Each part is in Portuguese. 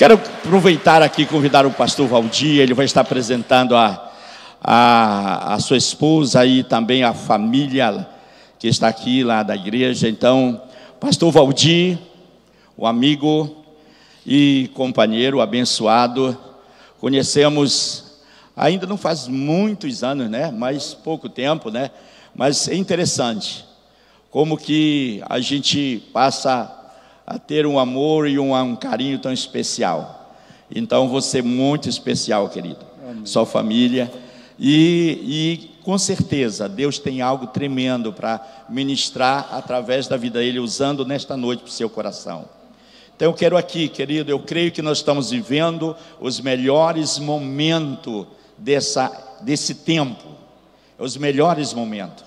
Quero aproveitar aqui e convidar o pastor Valdir, ele vai estar apresentando a, a, a sua esposa e também a família que está aqui lá da igreja. Então, pastor Valdir, o amigo e companheiro abençoado, conhecemos ainda não faz muitos anos, né? Mas pouco tempo, né? Mas é interessante como que a gente passa a ter um amor e um, um carinho tão especial. Então você é muito especial, querido. Amém. Sua família. E, e com certeza Deus tem algo tremendo para ministrar através da vida dele, usando nesta noite para o seu coração. Então eu quero aqui, querido, eu creio que nós estamos vivendo os melhores momentos dessa, desse tempo, os melhores momentos.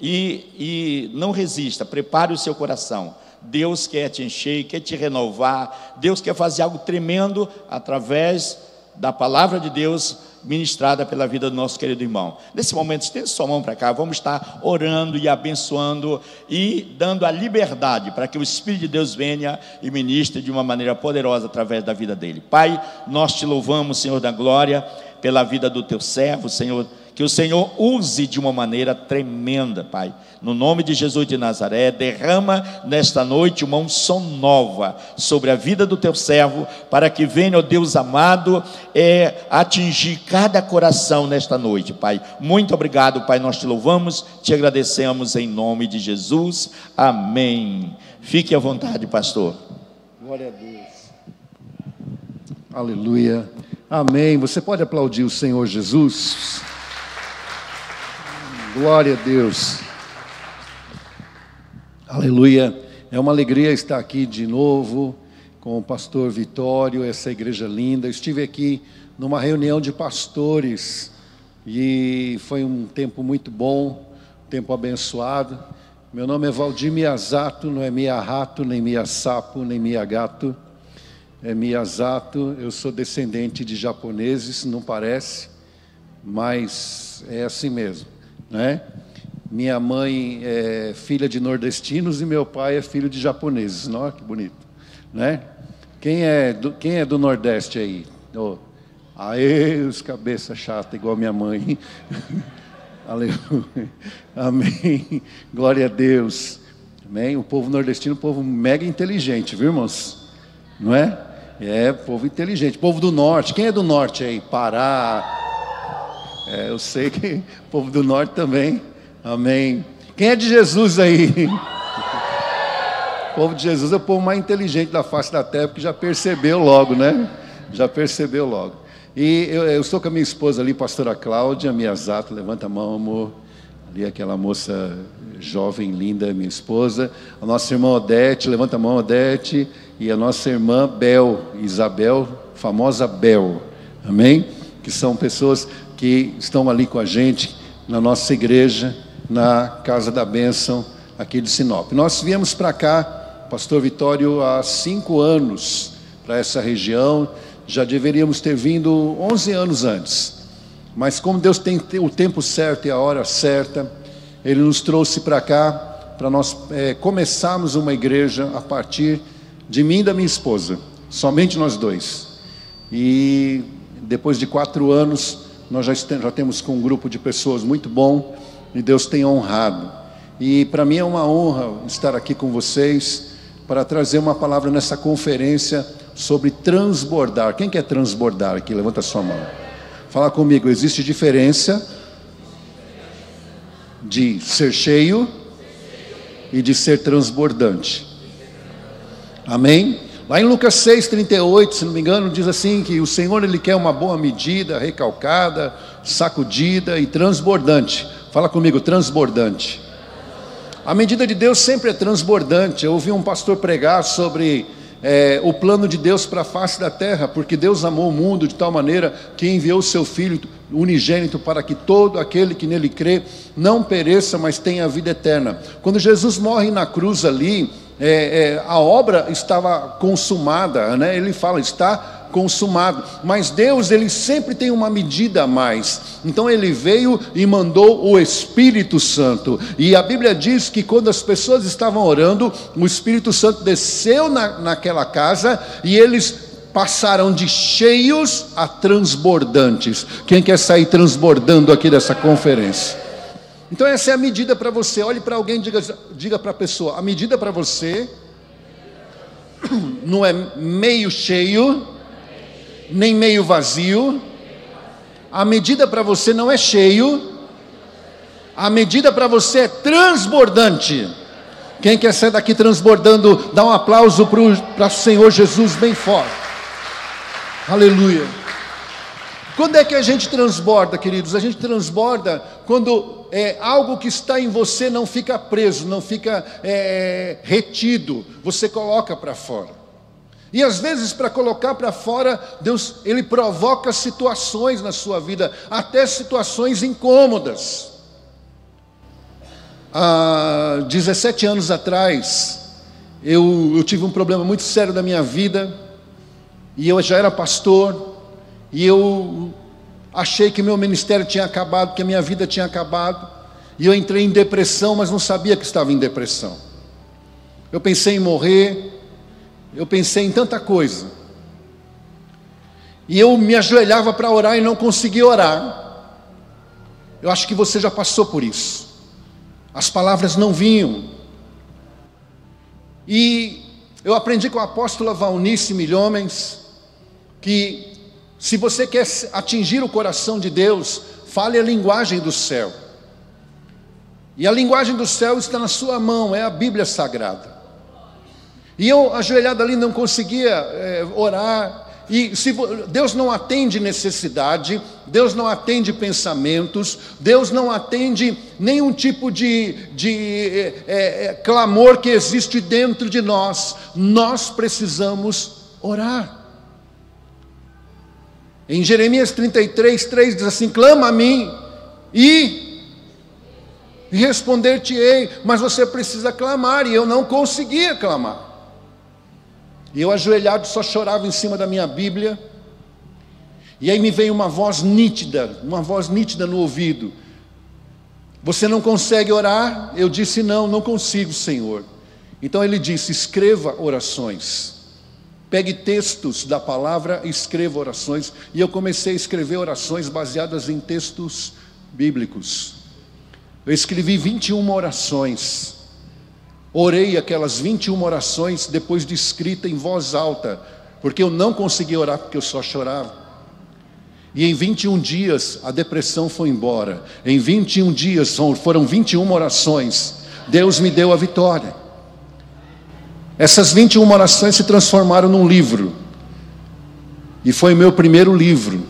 E, e não resista, prepare o seu coração. Deus quer te encher, quer te renovar, Deus quer fazer algo tremendo através da palavra de Deus ministrada pela vida do nosso querido irmão. Nesse momento, estenda sua mão para cá, vamos estar orando e abençoando e dando a liberdade para que o Espírito de Deus venha e ministre de uma maneira poderosa através da vida dele. Pai, nós te louvamos, Senhor da glória, pela vida do teu servo, Senhor que o Senhor use de uma maneira tremenda, Pai. No nome de Jesus de Nazaré, derrama nesta noite uma unção nova sobre a vida do teu servo, para que venha, ó Deus amado, é, atingir cada coração nesta noite, Pai. Muito obrigado, Pai. Nós te louvamos, te agradecemos em nome de Jesus. Amém. Fique à vontade, pastor. Glória a Deus. Aleluia. Amém. Você pode aplaudir o Senhor Jesus? Glória a Deus. Aleluia. É uma alegria estar aqui de novo com o pastor Vitório, essa igreja linda. estive aqui numa reunião de pastores e foi um tempo muito bom, um tempo abençoado. Meu nome é Valdir Miyazato, não é Miyahato, nem Miyasapo, nem Miyagato. É Miyazato, eu sou descendente de japoneses, não parece, mas é assim mesmo né? Minha mãe é filha de nordestinos e meu pai é filho de japoneses. Não, que bonito, né? Quem é do, quem é do Nordeste aí? Oh. Aê, os cabeça chata igual minha mãe. Aleluia. Amém. Glória a Deus. Amém. O povo nordestino, um povo mega inteligente, viu, irmãos? Não é? É, povo inteligente. Povo do norte. Quem é do norte aí? Pará, é, eu sei que povo do norte também. Amém. Quem é de Jesus aí? O povo de Jesus é o povo mais inteligente da face da terra, porque já percebeu logo, né? Já percebeu logo. E eu, eu estou com a minha esposa ali, pastora Cláudia Miyazato, levanta a mão, amor. Ali aquela moça jovem, linda, minha esposa. A nossa irmã Odete, levanta a mão, Odete. E a nossa irmã Bel, Isabel, famosa Bel. Amém? Que são pessoas que estão ali com a gente na nossa igreja, na Casa da Bênção, aqui de Sinop. Nós viemos para cá, Pastor Vitório, há cinco anos para essa região, já deveríamos ter vindo 11 anos antes. Mas como Deus tem o tempo certo e a hora certa, Ele nos trouxe para cá para nós é, começarmos uma igreja a partir de mim e da minha esposa, somente nós dois. E depois de quatro anos, nós já, já temos com um grupo de pessoas muito bom e Deus tem honrado. E para mim é uma honra estar aqui com vocês para trazer uma palavra nessa conferência sobre transbordar. Quem quer transbordar aqui? Levanta a sua mão. Fala comigo, existe diferença de ser cheio e de ser transbordante. Amém? Lá em Lucas 6, 38, se não me engano, diz assim que o Senhor ele quer uma boa medida, recalcada, sacudida e transbordante. Fala comigo, transbordante. A medida de Deus sempre é transbordante. Eu ouvi um pastor pregar sobre é, o plano de Deus para a face da terra, porque Deus amou o mundo de tal maneira que enviou o seu Filho unigênito para que todo aquele que nele crê não pereça, mas tenha a vida eterna. Quando Jesus morre na cruz ali, é, é, a obra estava consumada, né? ele fala, está consumado. Mas Deus, ele sempre tem uma medida a mais. Então ele veio e mandou o Espírito Santo. E a Bíblia diz que quando as pessoas estavam orando, o Espírito Santo desceu na, naquela casa e eles passaram de cheios a transbordantes. Quem quer sair transbordando aqui dessa conferência? Então, essa é a medida para você. Olhe para alguém diga, diga para a pessoa: a medida para você não é meio cheio, nem meio vazio. A medida para você não é cheio, a medida para você é transbordante. Quem quer sair daqui transbordando, dá um aplauso para o Senhor Jesus bem forte. Aleluia. Quando é que a gente transborda, queridos? A gente transborda quando é, algo que está em você não fica preso, não fica é, retido, você coloca para fora. E às vezes, para colocar para fora, Deus ele provoca situações na sua vida, até situações incômodas. Há 17 anos atrás, eu, eu tive um problema muito sério da minha vida, e eu já era pastor, e eu achei que meu ministério tinha acabado, que a minha vida tinha acabado, e eu entrei em depressão, mas não sabia que estava em depressão. Eu pensei em morrer, eu pensei em tanta coisa, e eu me ajoelhava para orar e não conseguia orar. Eu acho que você já passou por isso. As palavras não vinham. E eu aprendi com a apóstola Valnice Milhomens que se você quer atingir o coração de Deus, fale a linguagem do céu. E a linguagem do céu está na sua mão, é a Bíblia Sagrada. E eu, ajoelhado ali, não conseguia é, orar, e se Deus não atende necessidade, Deus não atende pensamentos, Deus não atende nenhum tipo de, de é, é, clamor que existe dentro de nós, nós precisamos orar. Em Jeremias 33, 3 diz assim: clama a mim e responder-te-ei, mas você precisa clamar, e eu não conseguia clamar. E eu ajoelhado só chorava em cima da minha Bíblia. E aí me veio uma voz nítida, uma voz nítida no ouvido. Você não consegue orar? Eu disse: Não, não consigo, Senhor. Então ele disse: Escreva orações. Pegue textos da palavra escreva orações. E eu comecei a escrever orações baseadas em textos bíblicos. Eu escrevi 21 orações. Orei aquelas 21 orações depois de escrita em voz alta, porque eu não conseguia orar porque eu só chorava. E em 21 dias a depressão foi embora. Em 21 dias foram 21 orações. Deus me deu a vitória. Essas 21 orações se transformaram num livro. E foi meu primeiro livro.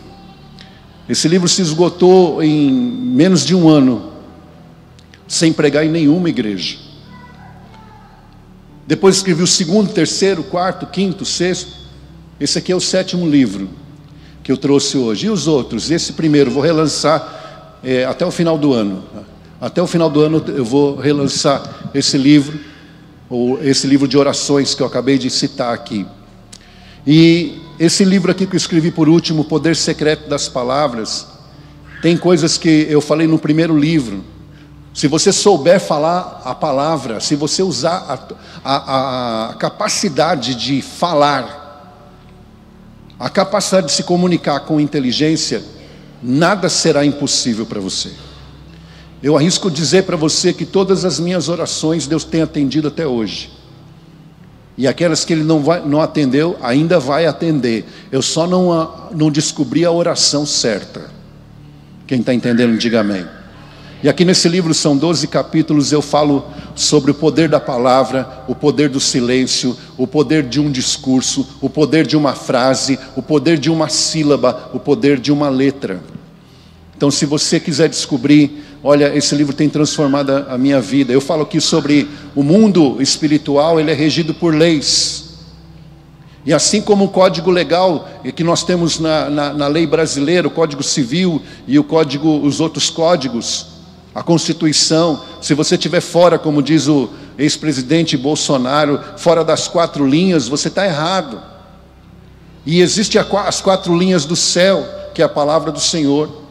Esse livro se esgotou em menos de um ano, sem pregar em nenhuma igreja. Depois escrevi o segundo, terceiro, quarto, quinto, sexto. Esse aqui é o sétimo livro que eu trouxe hoje. E os outros? Esse primeiro vou relançar é, até o final do ano. Até o final do ano eu vou relançar esse livro, ou esse livro de orações que eu acabei de citar aqui. E esse livro aqui que eu escrevi por último, Poder Secreto das Palavras, tem coisas que eu falei no primeiro livro, se você souber falar a palavra, se você usar a, a, a, capacidade de falar, a capacidade de se comunicar com inteligência, nada será impossível para você. Eu arrisco dizer para você que todas as minhas orações Deus tem atendido até hoje. E aquelas que Ele não, vai, não atendeu, ainda vai atender. Eu só não, não descobri a oração certa. Quem está entendendo, diga amém. E aqui nesse livro são 12 capítulos, eu falo sobre o poder da palavra, o poder do silêncio, o poder de um discurso, o poder de uma frase, o poder de uma sílaba, o poder de uma letra. Então, se você quiser descobrir, olha, esse livro tem transformado a minha vida. Eu falo aqui sobre o mundo espiritual, ele é regido por leis. E assim como o código legal que nós temos na, na, na lei brasileira, o código civil e o código, os outros códigos, a Constituição, se você estiver fora, como diz o ex-presidente Bolsonaro, fora das quatro linhas, você está errado. E existe as quatro linhas do céu, que é a palavra do Senhor.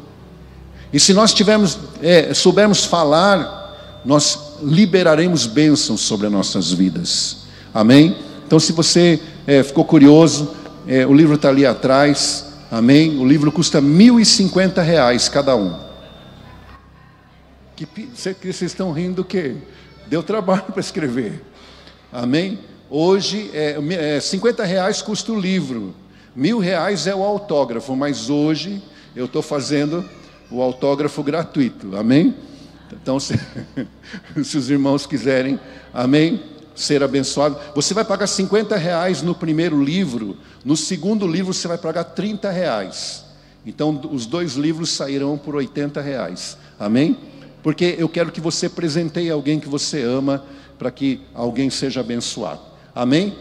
E se nós tivermos, é, soubermos falar, nós liberaremos bênçãos sobre as nossas vidas. Amém? Então, se você é, ficou curioso, é, o livro está ali atrás, amém? O livro custa cinquenta reais cada um. Que, vocês estão rindo o quê? Deu trabalho para escrever, amém? Hoje, é, é, 50 reais custa o livro, mil reais é o autógrafo, mas hoje eu estou fazendo o autógrafo gratuito, amém? Então, se, se os irmãos quiserem, amém? Ser abençoado, você vai pagar 50 reais no primeiro livro, no segundo livro você vai pagar 30 reais. Então, os dois livros sairão por 80 reais, amém? Porque eu quero que você presenteie alguém que você ama, para que alguém seja abençoado, amém?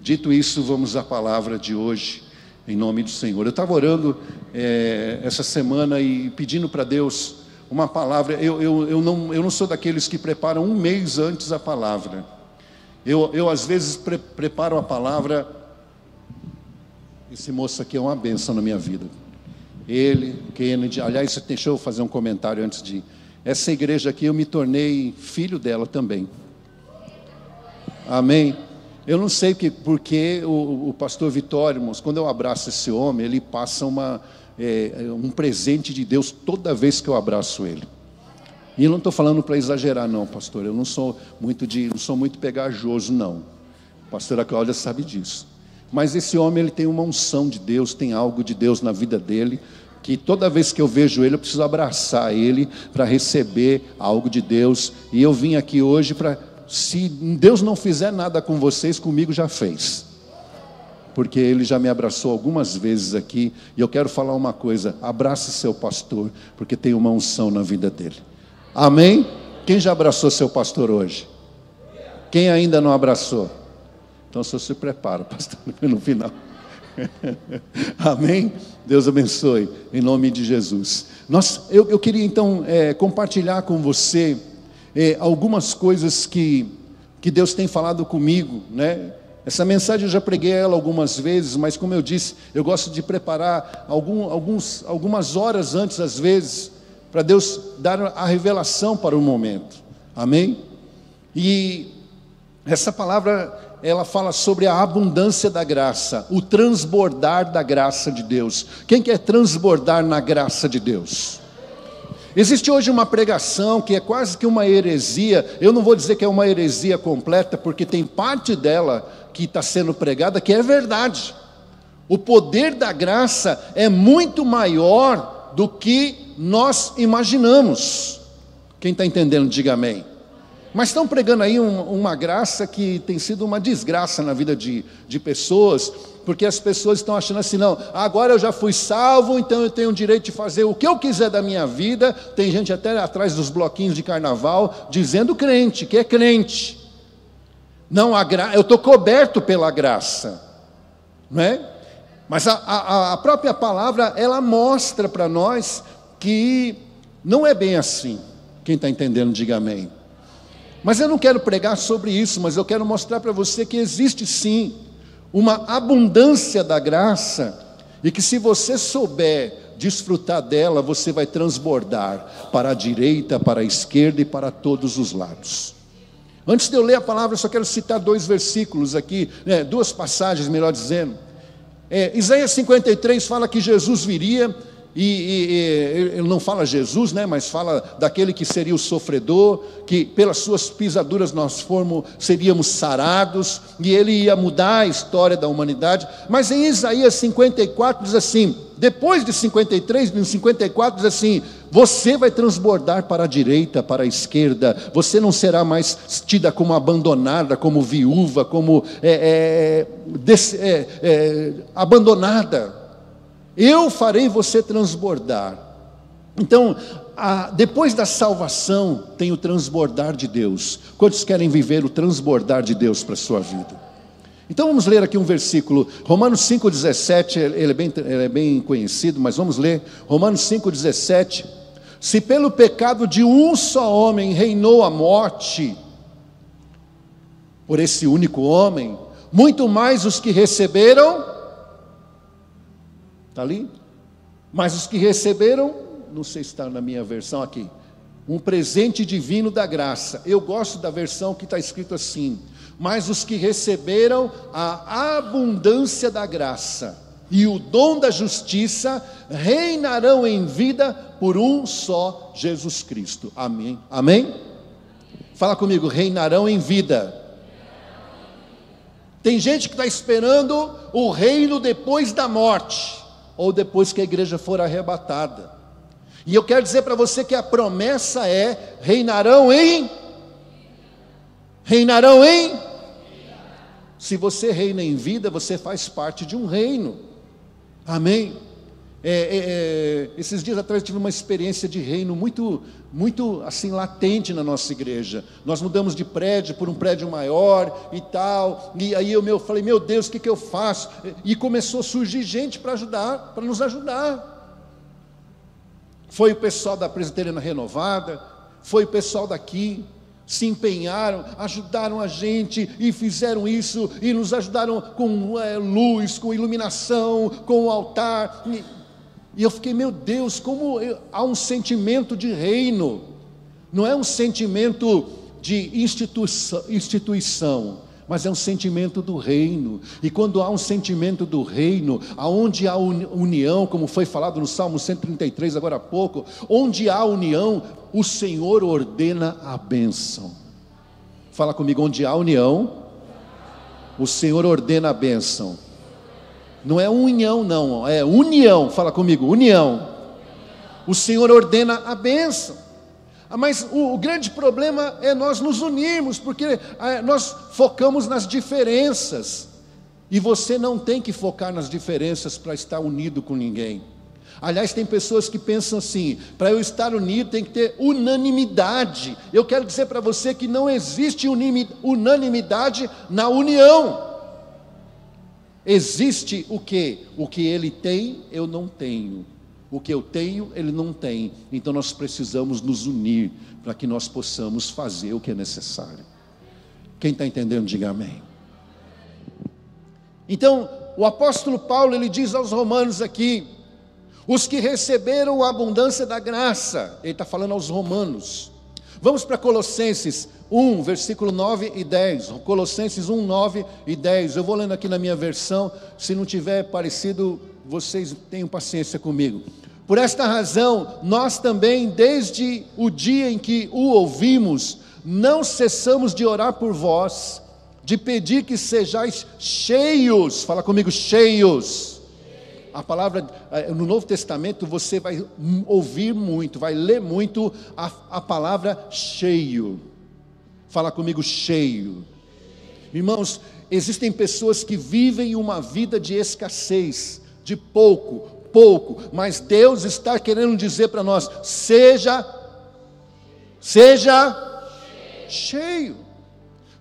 Dito isso, vamos à palavra de hoje, em nome do Senhor. Eu estava orando é, essa semana e pedindo para Deus uma palavra. Eu, eu, eu, não, eu não sou daqueles que preparam um mês antes a palavra. Eu, eu às vezes pre preparo a palavra. Esse moço aqui é uma benção na minha vida. Ele, Kennedy, aliás, deixa eu fazer um comentário antes de. Essa igreja aqui eu me tornei filho dela também. Amém. Eu não sei que, porque o, o pastor Vitório, irmãos, quando eu abraço esse homem, ele passa uma, é, um presente de Deus toda vez que eu abraço ele. E eu não estou falando para exagerar, não, pastor. Eu não sou muito de, não sou muito pegajoso, não. A pastora Cláudia sabe disso. Mas esse homem ele tem uma unção de Deus, tem algo de Deus na vida dele, que toda vez que eu vejo ele, eu preciso abraçar ele para receber algo de Deus. E eu vim aqui hoje para, se Deus não fizer nada com vocês, comigo já fez porque ele já me abraçou algumas vezes aqui, e eu quero falar uma coisa: abrace seu pastor, porque tem uma unção na vida dele. Amém? Quem já abraçou seu pastor hoje? Quem ainda não abraçou? Então só se prepara, pastor, no final. Amém? Deus abençoe, em nome de Jesus. Nós, eu, eu queria então é, compartilhar com você é, algumas coisas que, que Deus tem falado comigo, né? Essa mensagem eu já preguei ela algumas vezes, mas como eu disse, eu gosto de preparar algum, alguns, algumas horas antes, às vezes, para Deus dar a revelação para o momento. Amém? E essa palavra, ela fala sobre a abundância da graça, o transbordar da graça de Deus. Quem quer transbordar na graça de Deus? Existe hoje uma pregação que é quase que uma heresia. Eu não vou dizer que é uma heresia completa, porque tem parte dela que está sendo pregada que é verdade. O poder da graça é muito maior do que nós imaginamos. Quem está entendendo, diga amém. Mas estão pregando aí um, uma graça que tem sido uma desgraça na vida de, de pessoas, porque as pessoas estão achando assim: não, agora eu já fui salvo, então eu tenho o direito de fazer o que eu quiser da minha vida. Tem gente até atrás dos bloquinhos de carnaval dizendo crente, que é crente. Não, a gra... eu estou coberto pela graça, não é? Mas a, a, a própria palavra, ela mostra para nós que não é bem assim. Quem está entendendo, diga amém. Mas eu não quero pregar sobre isso, mas eu quero mostrar para você que existe sim uma abundância da graça e que se você souber desfrutar dela, você vai transbordar para a direita, para a esquerda e para todos os lados. Antes de eu ler a palavra, eu só quero citar dois versículos aqui, né, duas passagens, melhor dizendo. É, Isaías 53 fala que Jesus viria e, e, e, ele não fala Jesus, né, mas fala daquele que seria o sofredor, que pelas suas pisaduras nós formos, seríamos sarados, e ele ia mudar a história da humanidade. Mas em Isaías 54 diz assim: depois de 53, em 54 diz assim: você vai transbordar para a direita, para a esquerda, você não será mais tida como abandonada, como viúva, como é, é, é, é abandonada eu farei você transbordar. Então, a, depois da salvação, tem o transbordar de Deus. Quantos querem viver o transbordar de Deus para a sua vida? Então vamos ler aqui um versículo, Romanos 5,17, ele, é bem, ele é bem conhecido, mas vamos ler, Romanos 5,17. Se pelo pecado de um só homem reinou a morte, por esse único homem, muito mais os que receberam Está ali? Mas os que receberam, não sei se está na minha versão aqui, um presente divino da graça. Eu gosto da versão que está escrito assim: mas os que receberam a abundância da graça e o dom da justiça reinarão em vida por um só Jesus Cristo. Amém. Amém? Fala comigo, reinarão em vida. Tem gente que está esperando o reino depois da morte, ou depois que a igreja for arrebatada. E eu quero dizer para você que a promessa é: reinarão em. Reinarão em. Se você reina em vida, você faz parte de um reino. Amém? É, é, é, esses dias atrás tive uma experiência de reino muito, muito assim latente na nossa igreja. Nós mudamos de prédio por um prédio maior e tal. E aí eu meu, falei, meu Deus, o que, que eu faço? E começou a surgir gente para ajudar, para nos ajudar. Foi o pessoal da Presbiteriana Renovada, foi o pessoal daqui, se empenharam, ajudaram a gente e fizeram isso, e nos ajudaram com é, luz, com iluminação, com o altar. E, e eu fiquei, meu Deus, como eu, há um sentimento de reino, não é um sentimento de instituição, instituição mas é um sentimento do reino. E quando há um sentimento do reino, aonde há união, como foi falado no Salmo 133 agora há pouco, onde há união, o Senhor ordena a bênção. Fala comigo, onde há união, o Senhor ordena a bênção. Não é união, não, é união. Fala comigo, união. O Senhor ordena a bênção. Ah, mas o, o, grande problema é nós nos unirmos, porque ah, nós focamos nas diferenças. E você não tem que focar nas diferenças para estar unido com ninguém. Aliás, tem pessoas que pensam assim: para eu estar unido tem que ter unanimidade. Eu quero dizer para você que não existe unanimidade na união. Existe o que? O que ele tem, eu não tenho. O que eu tenho, ele não tem. Então nós precisamos nos unir para que nós possamos fazer o que é necessário. Quem está entendendo, diga amém. Então, o apóstolo Paulo, ele diz aos romanos aqui, os que receberam a abundância da graça, ele está falando aos romanos. Vamos para Colossenses 1, versículo 9 e 10. Colossenses 1, 9 e 10. Eu vou lendo aqui na minha versão, se não tiver parecido, vocês tenham paciência comigo. Por esta razão, nós também, desde o dia em que o ouvimos, não cessamos de orar por vós, de pedir que sejais cheios, fala comigo, cheios. A palavra, eh, no Novo Testamento, você vai ouvir muito, vai ler muito a, a palavra cheio. Fala comigo, cheio. Irmãos, existem pessoas que vivem uma vida de escassez, de pouco, pouco, mas Deus está querendo dizer para nós: seja, seja cheio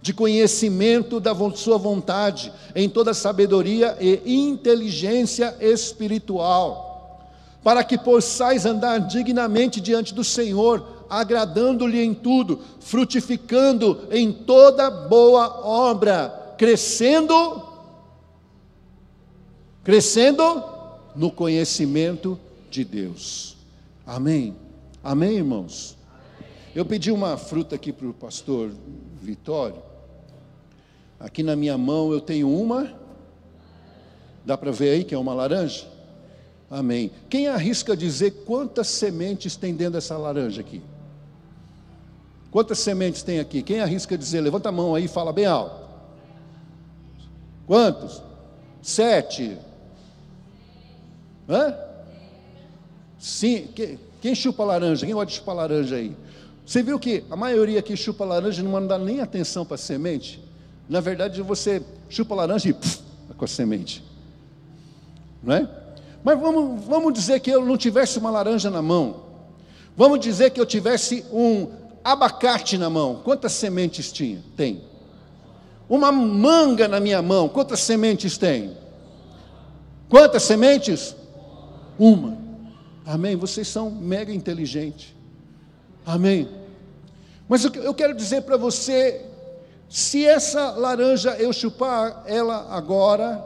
de conhecimento da sua vontade, em toda sabedoria e inteligência espiritual, para que possais andar dignamente diante do Senhor, agradando-lhe em tudo, frutificando em toda boa obra, crescendo, crescendo no conhecimento de Deus. Amém? Amém, irmãos? Eu pedi uma fruta aqui para o pastor Vitório. Aqui na minha mão eu tenho uma. Dá para ver aí que é uma laranja? Amém. Quem arrisca dizer quantas sementes tem dentro dessa laranja aqui? Quantas sementes tem aqui? Quem arrisca dizer? Levanta a mão aí e fala bem alto. Quantos? Sete. Hã? Sim. Quem chupa laranja? Quem gosta de chupar laranja aí? Você viu que a maioria que chupa laranja não dá nem atenção para a semente? Na verdade, você chupa laranja e pff, com a semente. Não é? Mas vamos, vamos dizer que eu não tivesse uma laranja na mão. Vamos dizer que eu tivesse um abacate na mão. Quantas sementes tinha? Tem. Uma manga na minha mão. Quantas sementes tem? Quantas sementes? Uma. Amém? Vocês são mega inteligentes. Amém? Mas eu quero dizer para você: se essa laranja eu chupar ela agora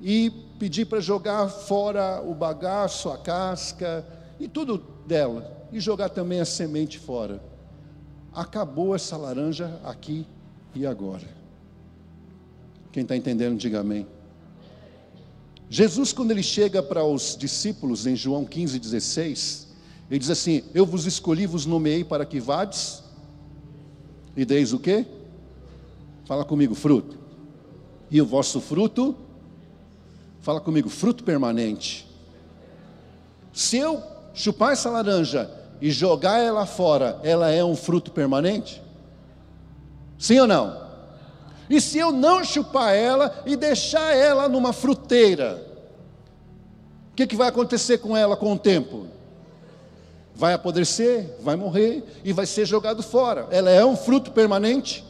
e pedir para jogar fora o bagaço, a casca e tudo dela, e jogar também a semente fora, acabou essa laranja aqui E agora? Quem está entendendo, diga amém. Jesus, quando ele chega para os discípulos em João 15, 16, ele diz assim: Eu vos escolhi, vos nomeei para que vades e deis o quê? Fala comigo, fruto. E o vosso fruto? Fala comigo, fruto permanente. Se eu chupar essa laranja e jogar ela fora, ela é um fruto permanente? Sim ou não? E se eu não chupar ela e deixar ela numa fruteira, o que, que vai acontecer com ela com o tempo? Vai apodrecer, vai morrer e vai ser jogado fora. Ela é um fruto permanente.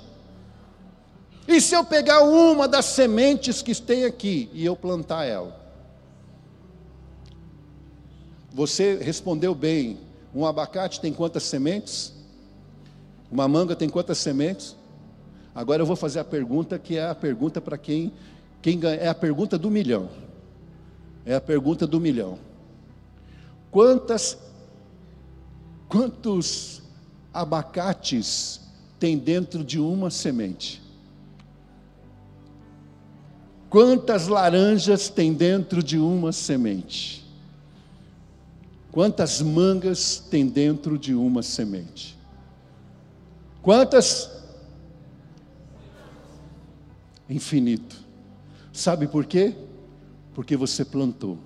E se eu pegar uma das sementes que tem aqui e eu plantar ela? Você respondeu bem. Um abacate tem quantas sementes? Uma manga tem quantas sementes? Agora eu vou fazer a pergunta que é a pergunta para quem, quem ganha, é a pergunta do milhão. É a pergunta do milhão. Quantas, quantos abacates tem dentro de uma semente? Quantas laranjas tem dentro de uma semente? Quantas mangas tem dentro de uma semente? Quantas infinito. Sabe por quê? Porque você plantou.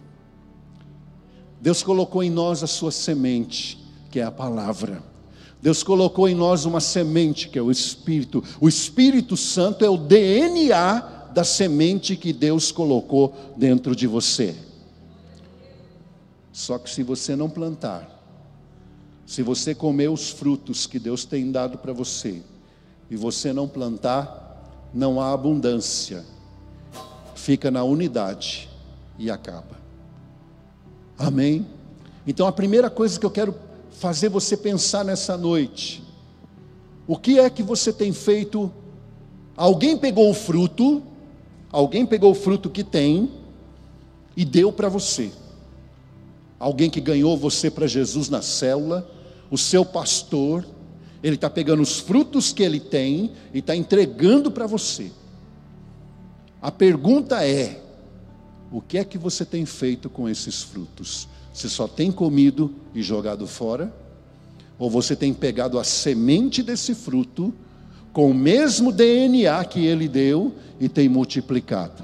Deus colocou em nós a sua semente, que é a palavra. Deus colocou em nós uma semente, que é o Espírito. O Espírito Santo é o DNA da semente que Deus colocou dentro de você. Só que se você não plantar, se você comer os frutos que Deus tem dado para você, e você não plantar, não há abundância, fica na unidade e acaba. Amém? Então a primeira coisa que eu quero fazer você pensar nessa noite, o que é que você tem feito? Alguém pegou o fruto, alguém pegou o fruto que tem e deu para você. Alguém que ganhou você para Jesus na célula, o seu pastor, ele está pegando os frutos que ele tem e está entregando para você. A pergunta é: o que é que você tem feito com esses frutos? Você só tem comido e jogado fora? Ou você tem pegado a semente desse fruto, com o mesmo DNA que ele deu, e tem multiplicado?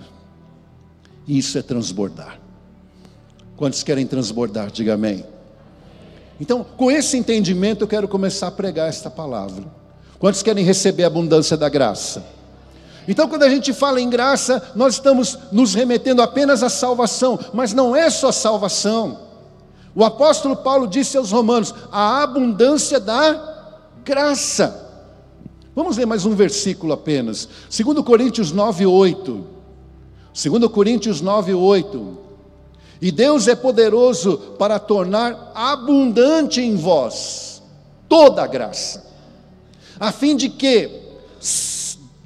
Isso é transbordar. Quantos querem transbordar? Diga amém. Então, com esse entendimento, eu quero começar a pregar esta palavra. Quantos querem receber a abundância da graça? Então, quando a gente fala em graça, nós estamos nos remetendo apenas à salvação, mas não é só salvação. O apóstolo Paulo disse aos Romanos: a abundância da graça. Vamos ler mais um versículo apenas. 2 Coríntios 9, 8. 2 Coríntios 9, 8. E Deus é poderoso para tornar abundante em vós toda a graça, a fim de que,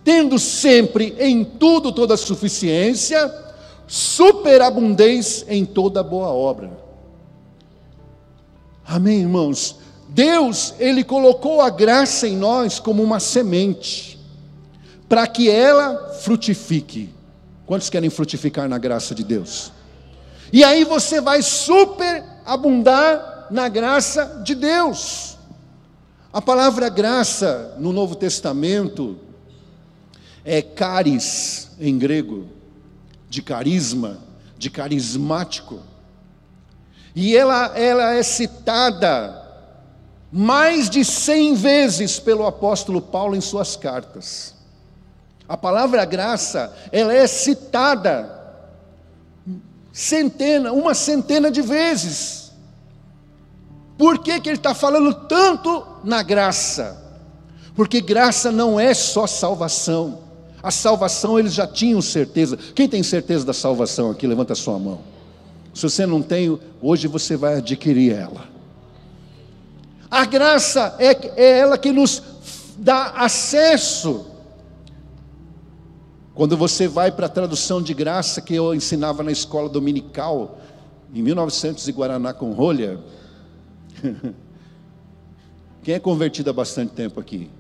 tendo sempre em tudo toda a suficiência, superabundeis em toda boa obra. Amém, irmãos? Deus, Ele colocou a graça em nós como uma semente, para que ela frutifique. Quantos querem frutificar na graça de Deus? E aí você vai superabundar na graça de Deus. A palavra graça no Novo Testamento é caris em grego, de carisma, de carismático. E ela, ela é citada mais de cem vezes pelo apóstolo Paulo em suas cartas. A palavra graça, ela é citada centena, uma centena de vezes. Por que, que ele está falando tanto na graça? Porque graça não é só salvação. A salvação eles já tinham certeza. Quem tem certeza da salvação aqui? Levanta a sua mão. Se você não tem, hoje você vai adquirir ela. A graça é, é ela que nos dá acesso quando você vai para a tradução de graça que eu ensinava na escola dominical, em 1900 em Guaraná com rolha. Quem é convertido há bastante tempo aqui?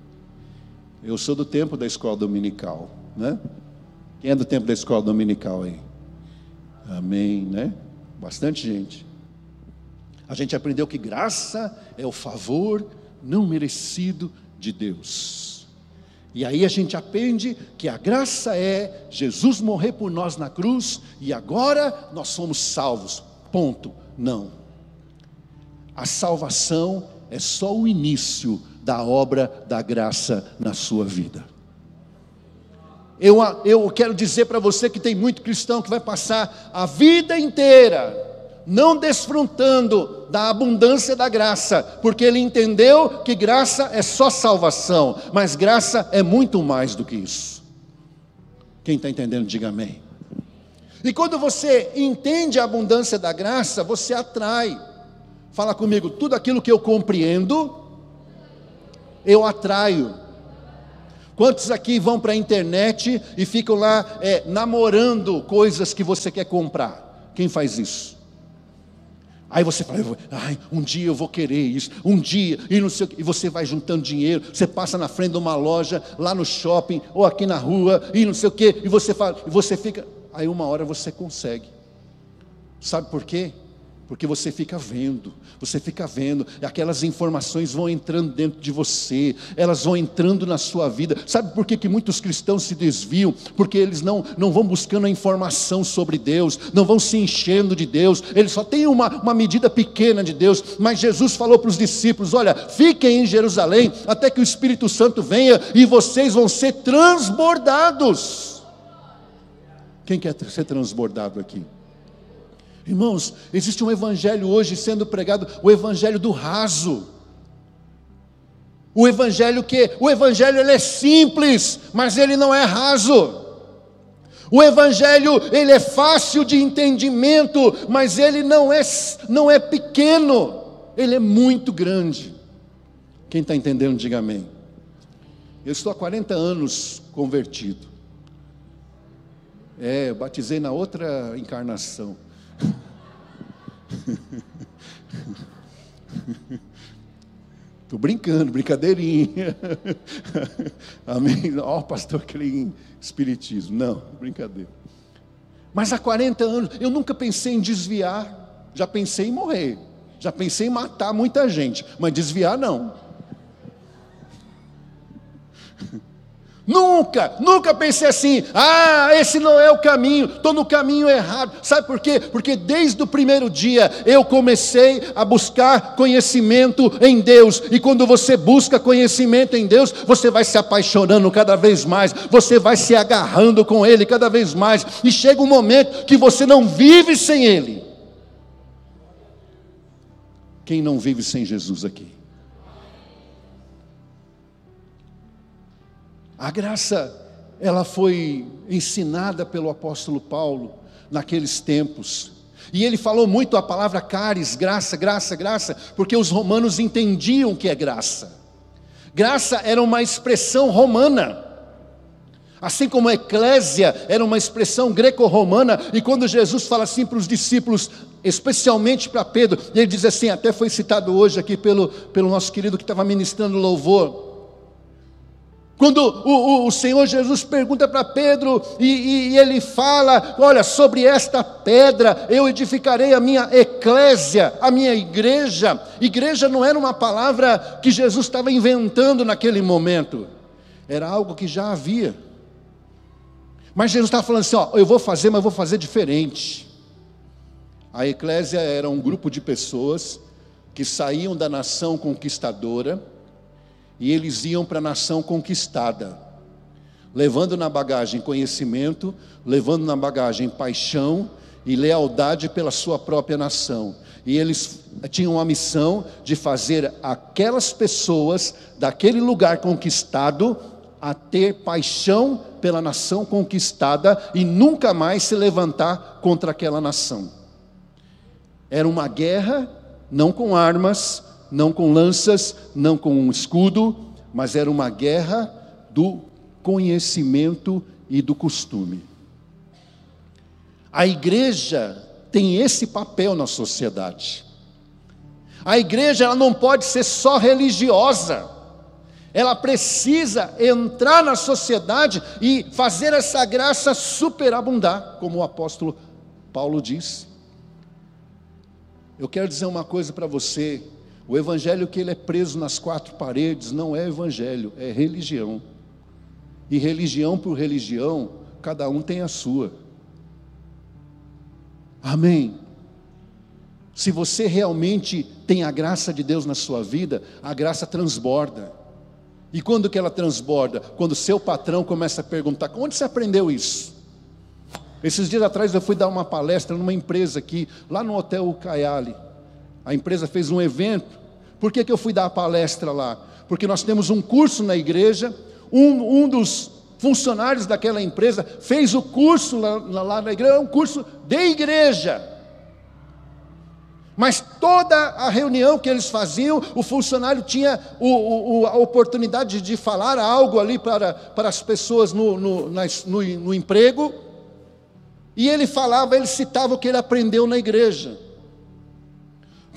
Eu sou do tempo da escola dominical, né? Quem é do tempo da escola dominical aí? Amém, né? Bastante gente. A gente aprendeu que graça é o favor não merecido de Deus. E aí a gente aprende que a graça é Jesus morrer por nós na cruz e agora nós somos salvos. Ponto. Não. A salvação é só o início da obra da graça na sua vida. Eu, eu quero dizer para você que tem muito cristão que vai passar a vida inteira não desfrutando da abundância da graça, porque ele entendeu que graça é só salvação, mas graça é muito mais do que isso. Quem está entendendo, diga amém. E quando você entende a abundância da graça, você atrai. Fala comigo, tudo aquilo que eu compreendo, eu atraio. Quantos aqui vão para a internet e ficam lá é, namorando coisas que você quer comprar? Quem faz isso? Aí você fala, ai, um dia eu vou querer isso, um dia, e não sei e você vai juntando dinheiro, você passa na frente de uma loja, lá no shopping, ou aqui na rua, e não sei o quê, e você fala, e você fica, aí uma hora você consegue. Sabe por quê? Porque você fica vendo, você fica vendo, aquelas informações vão entrando dentro de você, elas vão entrando na sua vida. Sabe por que, que muitos cristãos se desviam? Porque eles não, não vão buscando a informação sobre Deus, não vão se enchendo de Deus, eles só têm uma, uma medida pequena de Deus. Mas Jesus falou para os discípulos: Olha, fiquem em Jerusalém até que o Espírito Santo venha e vocês vão ser transbordados. Quem quer ser transbordado aqui? Irmãos, existe um evangelho hoje sendo pregado, o evangelho do raso. O evangelho que o evangelho ele é simples, mas ele não é raso. O evangelho ele é fácil de entendimento, mas ele não é não é pequeno, ele é muito grande. Quem está entendendo, diga amém. Eu estou há 40 anos convertido. É, eu batizei na outra encarnação. Estou brincando, brincadeirinha. Amém. Ó, oh, pastor Clean, espiritismo. Não, brincadeira. Mas há 40 anos eu nunca pensei em desviar, já pensei em morrer, já pensei em matar muita gente, mas desviar não. Nunca, nunca pensei assim, ah, esse não é o caminho, estou no caminho errado. Sabe por quê? Porque desde o primeiro dia eu comecei a buscar conhecimento em Deus, e quando você busca conhecimento em Deus, você vai se apaixonando cada vez mais, você vai se agarrando com Ele cada vez mais, e chega um momento que você não vive sem Ele. Quem não vive sem Jesus aqui? A graça, ela foi ensinada pelo apóstolo Paulo naqueles tempos. E ele falou muito a palavra caris, graça, graça, graça, porque os romanos entendiam que é graça. Graça era uma expressão romana. Assim como eclésia era uma expressão greco-romana, e quando Jesus fala assim para os discípulos, especialmente para Pedro, ele diz assim, até foi citado hoje aqui pelo, pelo nosso querido que estava ministrando louvor, quando o, o, o Senhor Jesus pergunta para Pedro e, e, e, ele fala: Olha, sobre esta pedra eu edificarei a minha eclésia, a minha igreja. Igreja não era uma palavra que Jesus estava inventando naquele momento, era algo que já havia. Mas Jesus estava falando assim: Ó, eu vou fazer, mas vou fazer diferente. A eclésia era um grupo de pessoas que saíam da nação conquistadora e eles iam para a nação conquistada, levando na bagagem conhecimento, levando na bagagem paixão e lealdade pela sua própria nação. E eles tinham a missão de fazer aquelas pessoas daquele lugar conquistado a ter paixão pela nação conquistada e nunca mais se levantar contra aquela nação. Era uma guerra, não com armas, não com lanças, não com um escudo, mas era uma guerra do conhecimento e do costume. A igreja tem esse papel na sociedade. A igreja ela não pode ser só religiosa. ela precisa entrar na sociedade e fazer essa graça superabundar, como o apóstolo Paulo diz. Eu quero dizer uma coisa para você: o evangelho que ele é preso nas quatro paredes não é evangelho, é religião. E religião por religião, cada um tem a sua. Amém. Se você realmente tem a graça de Deus na sua vida, a graça transborda. E quando que ela transborda? Quando seu patrão começa a perguntar: onde você aprendeu isso? Esses dias atrás eu fui dar uma palestra numa empresa aqui, lá no Hotel Ucaiali. A empresa fez um evento. Por que, que eu fui dar a palestra lá? Porque nós temos um curso na igreja, um, um dos funcionários daquela empresa fez o curso lá, lá na igreja, é um curso de igreja. Mas toda a reunião que eles faziam, o funcionário tinha o, o, a oportunidade de falar algo ali para, para as pessoas no, no, no, no emprego, e ele falava, ele citava o que ele aprendeu na igreja.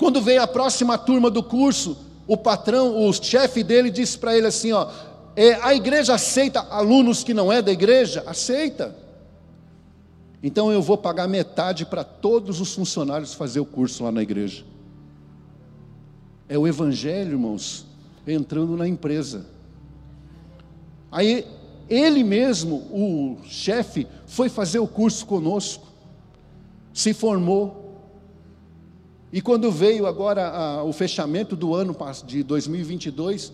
Quando veio a próxima turma do curso, o patrão, o chefe dele disse para ele assim: ó, é, a igreja aceita alunos que não é da igreja? Aceita. Então eu vou pagar metade para todos os funcionários fazer o curso lá na igreja. É o evangelho, irmãos, entrando na empresa. Aí ele mesmo, o chefe, foi fazer o curso conosco, se formou. E quando veio agora a, o fechamento do ano de 2022,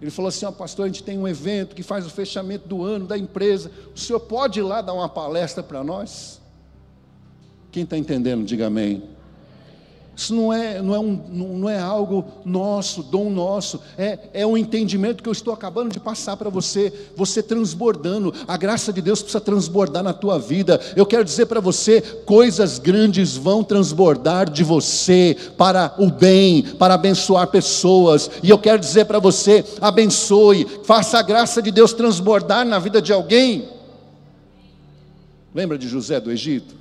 ele falou assim: oh, pastor, a gente tem um evento que faz o fechamento do ano da empresa. O senhor pode ir lá dar uma palestra para nós? Quem está entendendo, diga amém. Isso não é, não é, um, não é algo nosso, dom nosso, é, é um entendimento que eu estou acabando de passar para você, você transbordando, a graça de Deus precisa transbordar na tua vida. Eu quero dizer para você: coisas grandes vão transbordar de você para o bem, para abençoar pessoas, e eu quero dizer para você: abençoe, faça a graça de Deus transbordar na vida de alguém. Lembra de José do Egito?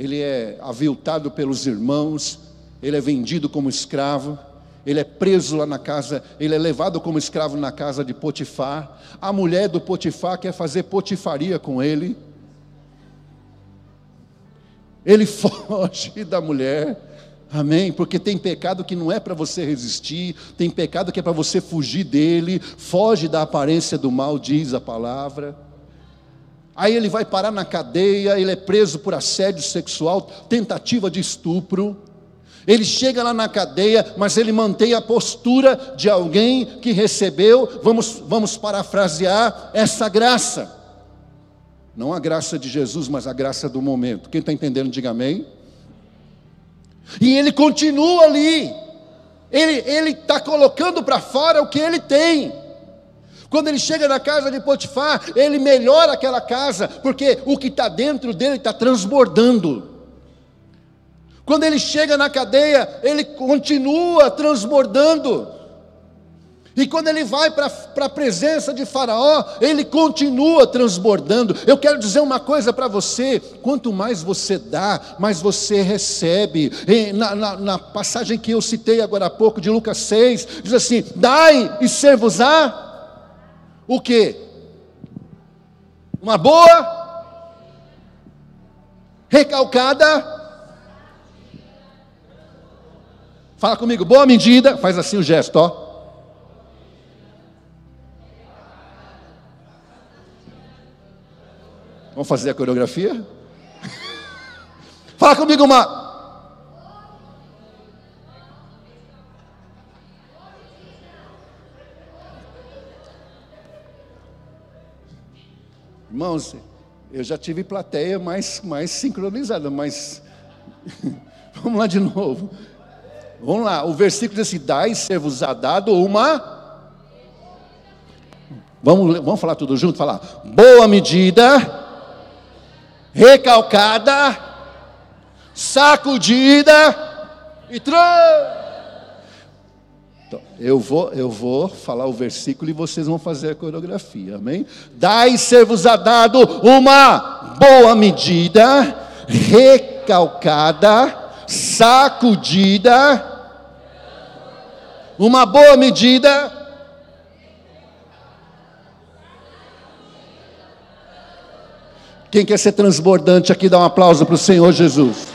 Ele é aviltado pelos irmãos, ele é vendido como escravo, ele é preso lá na casa, ele é levado como escravo na casa de Potifar. A mulher do Potifar quer fazer potifaria com ele. Ele foge da mulher, amém? Porque tem pecado que não é para você resistir, tem pecado que é para você fugir dele, foge da aparência do mal, diz a palavra. Aí ele vai parar na cadeia, ele é preso por assédio sexual, tentativa de estupro. Ele chega lá na cadeia, mas ele mantém a postura de alguém que recebeu, vamos, vamos parafrasear, essa graça. Não a graça de Jesus, mas a graça do momento. Quem está entendendo, diga amém. E ele continua ali, ele está colocando para fora o que ele tem. Quando ele chega na casa de Potifar, ele melhora aquela casa, porque o que está dentro dele está transbordando. Quando ele chega na cadeia, ele continua transbordando. E quando ele vai para a presença de Faraó, ele continua transbordando. Eu quero dizer uma coisa para você: quanto mais você dá, mais você recebe. Na, na, na, passagem que eu citei agora há pouco, de Lucas 6, diz assim: Dai e ser-vos-á o que? Uma boa, recalcada. Fala comigo, boa medida, faz assim o gesto, ó. Vamos fazer a coreografia? Fala comigo uma Irmãos, eu já tive plateia mais, mais sincronizada, mas vamos lá de novo. Vamos lá, o versículo diz assim: Dai ser-vos a dado uma. Vamos, vamos falar tudo junto? Falar, boa medida, recalcada, sacudida e trans. Então, eu vou, eu vou falar o versículo e vocês vão fazer a coreografia, amém? Dai ser-vos-á dado uma boa medida, recalcada, sacudida, uma boa medida. Quem quer ser transbordante aqui, dá um aplauso para o Senhor Jesus.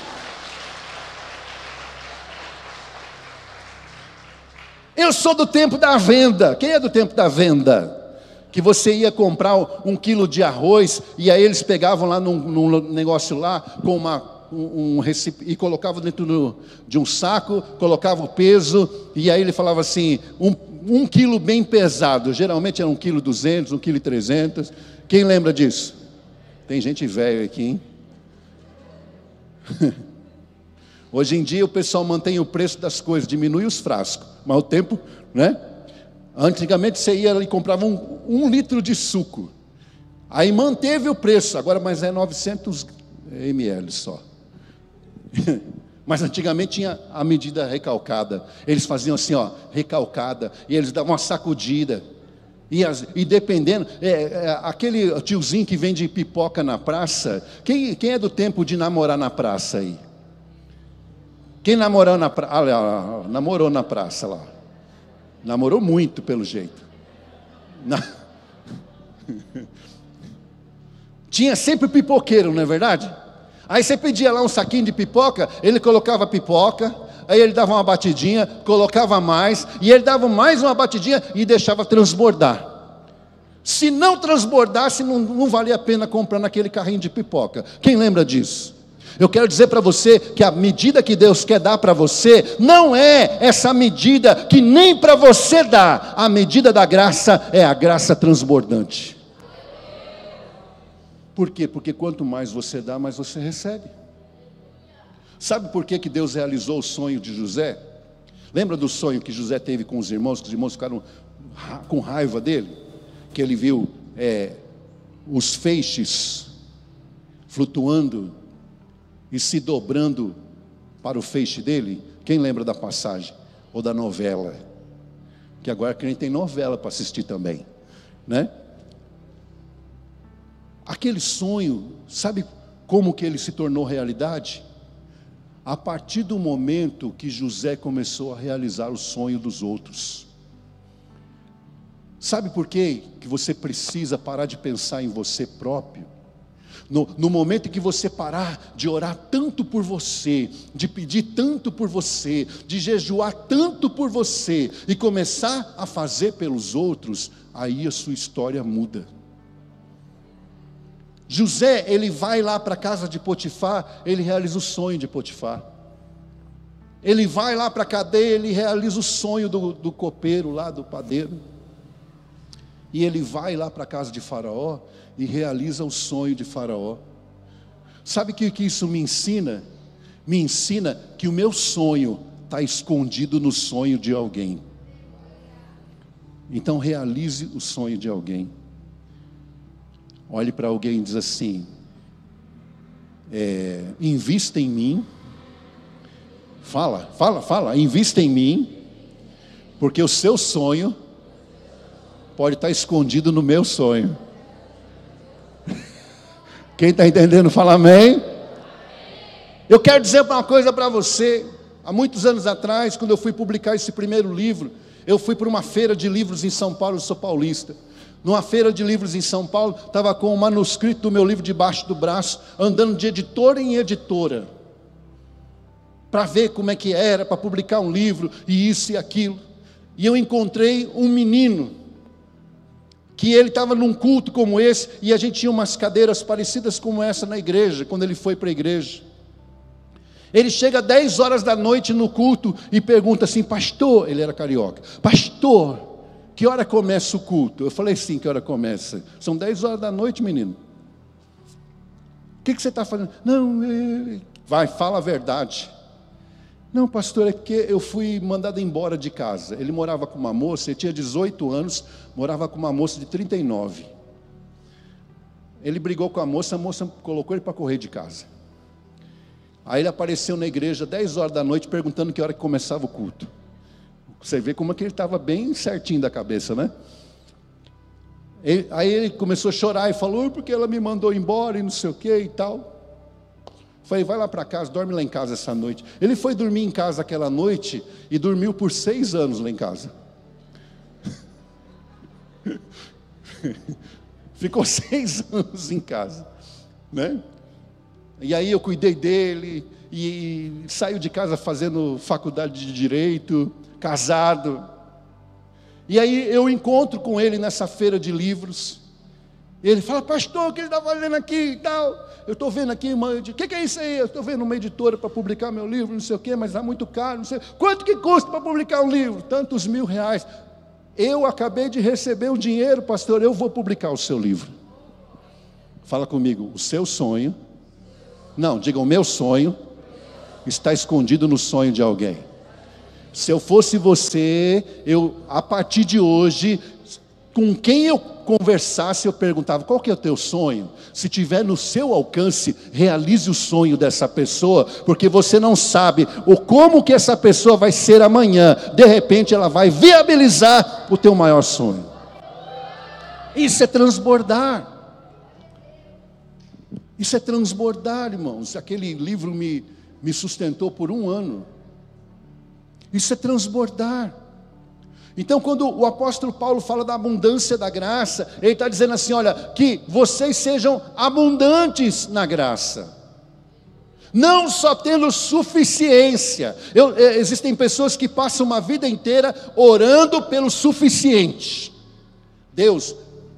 Eu sou do tempo da venda. Quem é do tempo da venda? Que você ia comprar um quilo de arroz e aí eles pegavam lá num, num negócio lá com uma, um, um e colocavam dentro de um saco, colocava o peso e aí ele falava assim, um, um quilo bem pesado. Geralmente era um quilo duzentos, um quilo trezentos. Quem lembra disso? Tem gente velha aqui, hein? Hoje em dia o pessoal mantém o preço das coisas, diminui os frascos, mas o tempo, né? Antigamente você ia e comprava um, um litro de suco, aí manteve o preço, agora mas é 900 ml só. Mas antigamente tinha a medida recalcada. Eles faziam assim, ó, recalcada, e eles davam uma sacudida. E, as, e dependendo, é, é, aquele tiozinho que vende pipoca na praça, quem, quem é do tempo de namorar na praça aí? Quem namorou na, pra... ah, namorou na praça lá? Namorou muito, pelo jeito. Na... Tinha sempre pipoqueiro, não é verdade? Aí você pedia lá um saquinho de pipoca, ele colocava pipoca, aí ele dava uma batidinha, colocava mais, e ele dava mais uma batidinha e deixava transbordar. Se não transbordasse, não, não valia a pena comprar naquele carrinho de pipoca. Quem lembra disso? Eu quero dizer para você que a medida que Deus quer dar para você não é essa medida que nem para você dá. A medida da graça é a graça transbordante. Por quê? Porque quanto mais você dá, mais você recebe. Sabe por que, que Deus realizou o sonho de José? Lembra do sonho que José teve com os irmãos, que os irmãos ficaram com raiva dele? Que ele viu é, os feixes flutuando e se dobrando para o feixe dele. Quem lembra da passagem? Ou da novela? Que agora a gente tem novela para assistir também, né? Aquele sonho, sabe como que ele se tornou realidade? A partir do momento que José começou a realizar o sonho dos outros. Sabe por quê? que você precisa parar de pensar em você próprio? No, no, momento em que você parar de orar tanto por você, de pedir tanto por você, de jejuar tanto por você e começar a fazer pelos outros, aí a sua história muda. José, ele vai lá para a casa de Potifar, ele realiza o sonho de Potifar. Ele vai lá para a cadeia, ele realiza o sonho do, do copeiro lá, do padeiro. E ele vai lá para a casa de Faraó e realiza o sonho de Faraó. Sabe o que, que isso me ensina? Me ensina que o meu sonho está escondido no sonho de alguém. Então realize o sonho de alguém. Olhe para alguém e diz assim: é, invista em mim. Fala, fala, fala, invista em mim, porque o seu sonho pode estar escondido no meu sonho. Quem está entendendo, fala amém. Eu quero dizer uma coisa para você. Há muitos anos atrás, quando eu fui publicar esse primeiro livro, eu fui para uma feira de livros em São Paulo, eu sou paulista. Numa feira de livros em São Paulo, estava com o manuscrito do meu livro debaixo do braço, andando de editora em editora, para ver como é que era, para publicar um livro, e isso e aquilo. E eu encontrei um menino, que ele estava num culto como esse, e a gente tinha umas cadeiras parecidas como essa na igreja, quando ele foi para a igreja. Ele chega 10 horas da noite no culto e pergunta assim, pastor, ele era carioca, pastor, que hora começa o culto? Eu falei, sim, que hora começa? São 10 horas da noite, menino. O que, que você está fazendo? Não, vai, fala a verdade. Não, pastor, é que eu fui mandado embora de casa. Ele morava com uma moça, ele tinha 18 anos, morava com uma moça de 39. Ele brigou com a moça, a moça colocou ele para correr de casa. Aí ele apareceu na igreja 10 horas da noite perguntando que hora que começava o culto. Você vê como é que ele estava bem certinho da cabeça, né? Aí ele começou a chorar e falou, porque ela me mandou embora e não sei o que e tal. Falei, vai lá para casa, dorme lá em casa essa noite. Ele foi dormir em casa aquela noite e dormiu por seis anos lá em casa. Ficou seis anos em casa. né? E aí eu cuidei dele e saiu de casa fazendo faculdade de direito, casado. E aí eu encontro com ele nessa feira de livros. Ele fala, pastor, o que ele está fazendo aqui e tal? Eu estou vendo aqui uma. O que, que é isso aí? Eu estou vendo uma editora para publicar meu livro, não sei o quê, mas está muito caro, não sei. Quanto que custa para publicar um livro? Tantos mil reais. Eu acabei de receber um dinheiro, pastor, eu vou publicar o seu livro. Fala comigo, o seu sonho. Não, diga o meu sonho está escondido no sonho de alguém. Se eu fosse você, eu a partir de hoje, com quem eu conversasse, eu perguntava: qual que é o teu sonho? Se tiver no seu alcance, realize o sonho dessa pessoa, porque você não sabe o como que essa pessoa vai ser amanhã. De repente, ela vai viabilizar o teu maior sonho. Isso é transbordar. Isso é transbordar, irmãos. Aquele livro me, me sustentou por um ano. Isso é transbordar. Então, quando o apóstolo Paulo fala da abundância da graça, ele está dizendo assim: olha, que vocês sejam abundantes na graça, não só tendo suficiência. Eu, é, existem pessoas que passam uma vida inteira orando pelo suficiente. Deus,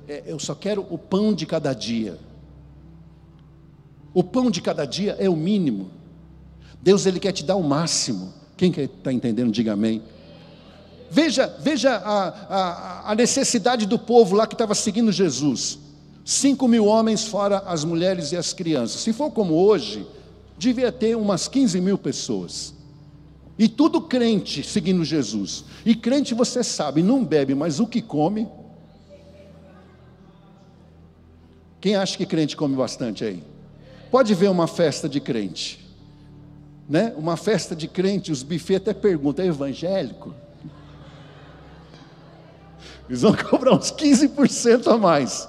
é, eu só quero o pão de cada dia. O pão de cada dia é o mínimo. Deus, Ele quer te dar o máximo. Quem está entendendo, diga amém. Veja, veja a, a, a necessidade do povo lá que estava seguindo Jesus. Cinco mil homens, fora as mulheres e as crianças. Se for como hoje, devia ter umas 15 mil pessoas. E tudo crente seguindo Jesus. E crente, você sabe, não bebe, mas o que come. Quem acha que crente come bastante aí? Pode ver uma festa de crente. Né? Uma festa de crente, os bufês até perguntam: é evangélico? Eles vão cobrar uns 15% a mais.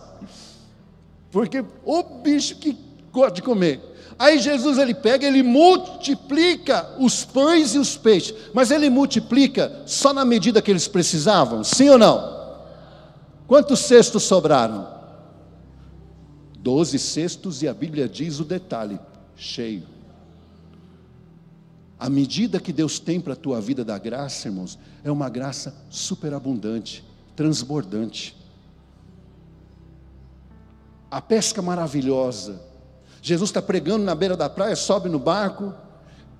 Porque o bicho que gosta de comer. Aí Jesus ele pega, ele multiplica os pães e os peixes, mas ele multiplica só na medida que eles precisavam, sim ou não? Quantos cestos sobraram? Doze cestos e a Bíblia diz o detalhe: cheio. A medida que Deus tem para a tua vida da graça, irmãos, é uma graça superabundante transbordante. A pesca maravilhosa. Jesus está pregando na beira da praia, sobe no barco.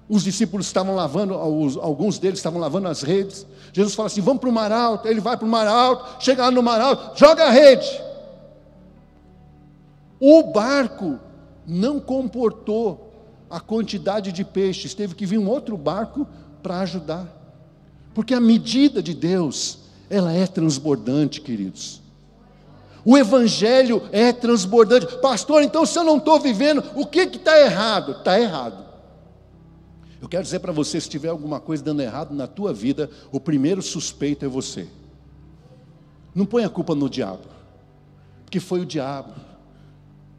Os discípulos estavam lavando, alguns deles estavam lavando as redes. Jesus fala assim: vamos para o mar alto. Ele vai para o mar alto, chega lá no mar alto, joga a rede. O barco não comportou a quantidade de peixes, teve que vir um outro barco para ajudar. Porque a medida de Deus ela é transbordante, queridos. O Evangelho é transbordante. Pastor, então se eu não estou vivendo, o que está errado? Está errado. Eu quero dizer para você: se tiver alguma coisa dando errado na tua vida, o primeiro suspeito é você. Não põe a culpa no diabo, porque foi o diabo.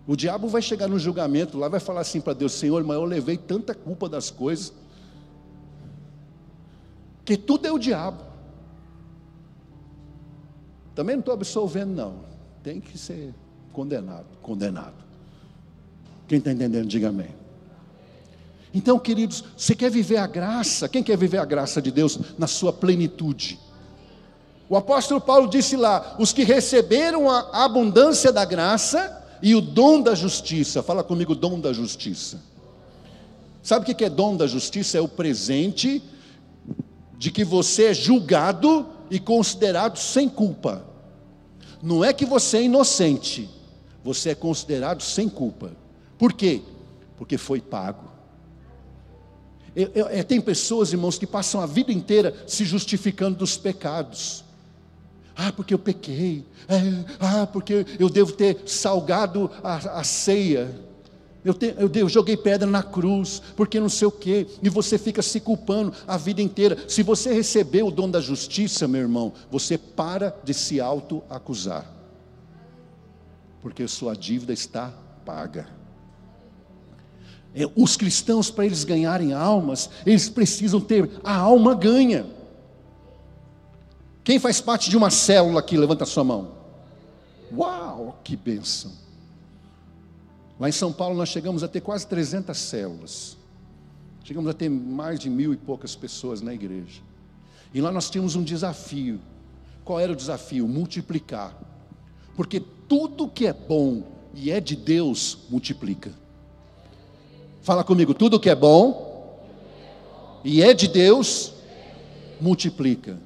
O diabo vai chegar no julgamento lá, vai falar assim para Deus: Senhor, mas eu levei tanta culpa das coisas, que tudo é o diabo. Também não estou absolvendo, não. Tem que ser condenado. Condenado. Quem está entendendo, diga amém. Então, queridos, você quer viver a graça? Quem quer viver a graça de Deus na sua plenitude? O apóstolo Paulo disse lá: os que receberam a abundância da graça e o dom da justiça. Fala comigo, dom da justiça. Sabe o que é dom da justiça? É o presente de que você é julgado e considerado sem culpa. Não é que você é inocente, você é considerado sem culpa. Por quê? Porque foi pago. Eu, eu, é, tem pessoas, irmãos, que passam a vida inteira se justificando dos pecados. Ah, porque eu pequei. É, ah, porque eu devo ter salgado a, a ceia. Eu, te, eu, eu, joguei pedra na cruz, porque não sei o quê, e você fica se culpando a vida inteira. Se você recebeu o dom da justiça, meu irmão, você para de se auto-acusar, porque sua dívida está paga. É, os cristãos, para eles ganharem almas, eles precisam ter a alma ganha. Quem faz parte de uma célula aqui, levanta a sua mão. Uau, que bênção! Lá em São Paulo nós chegamos a ter quase 300 células. Chegamos a ter mais de mil e poucas pessoas na igreja. E lá nós tínhamos um desafio. Qual era o desafio? Multiplicar. Porque tudo que é bom e é de Deus, multiplica. Fala comigo, tudo que é bom e é de Deus, multiplica.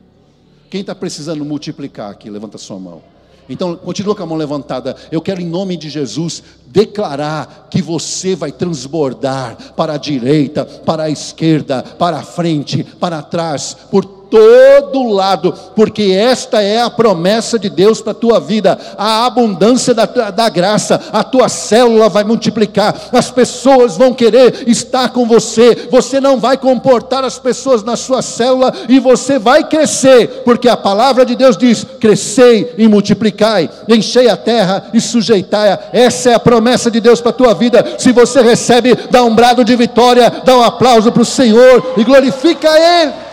Quem está precisando multiplicar aqui? Levanta sua mão. Então, continua com a mão levantada. Eu quero, em nome de Jesus, declarar que você vai transbordar para a direita, para a esquerda, para a frente, para trás, por todo lado, porque esta é a promessa de Deus para a tua vida, a abundância da, da graça, a tua célula vai multiplicar, as pessoas vão querer estar com você, você não vai comportar as pessoas na sua célula e você vai crescer, porque a palavra de Deus diz: crescei e multiplicai, enchei a terra e sujeitai-a, essa é a promessa de Deus para a tua vida. Se você recebe, dá um brado de vitória, dá um aplauso para o Senhor e glorifica Ele.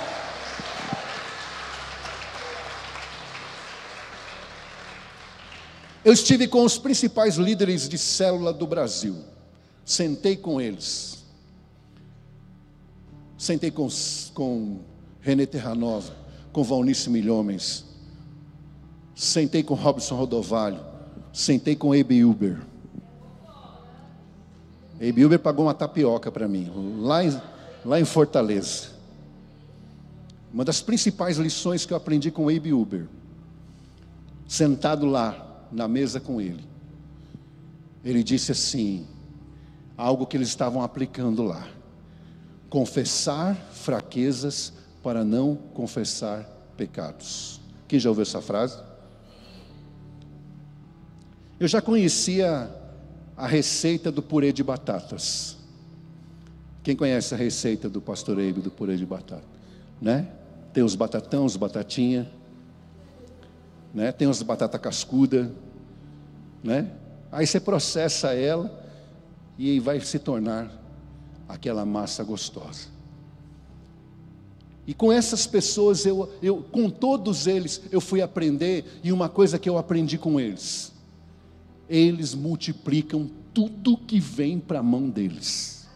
Eu estive com os principais líderes de célula do Brasil. Sentei com eles. Sentei com, com René Terranova, com Valnice Milhomens. Sentei com Robson Rodovalho. Sentei com Abe Uber. Abe Uber pagou uma tapioca para mim, lá em, lá em Fortaleza. Uma das principais lições que eu aprendi com Abe Uber. Sentado lá, na mesa com ele. Ele disse assim: algo que eles estavam aplicando lá. Confessar fraquezas para não confessar pecados. Quem já ouviu essa frase? Eu já conhecia a receita do purê de batatas. Quem conhece a receita do pastor Eibe do purê de batata? Né? Tem os batatão, os batatinha né? Tem umas batata cascuda, né? Aí você processa ela e vai se tornar aquela massa gostosa. E com essas pessoas, eu, eu, com todos eles, eu fui aprender, e uma coisa que eu aprendi com eles: eles multiplicam tudo que vem para a mão deles.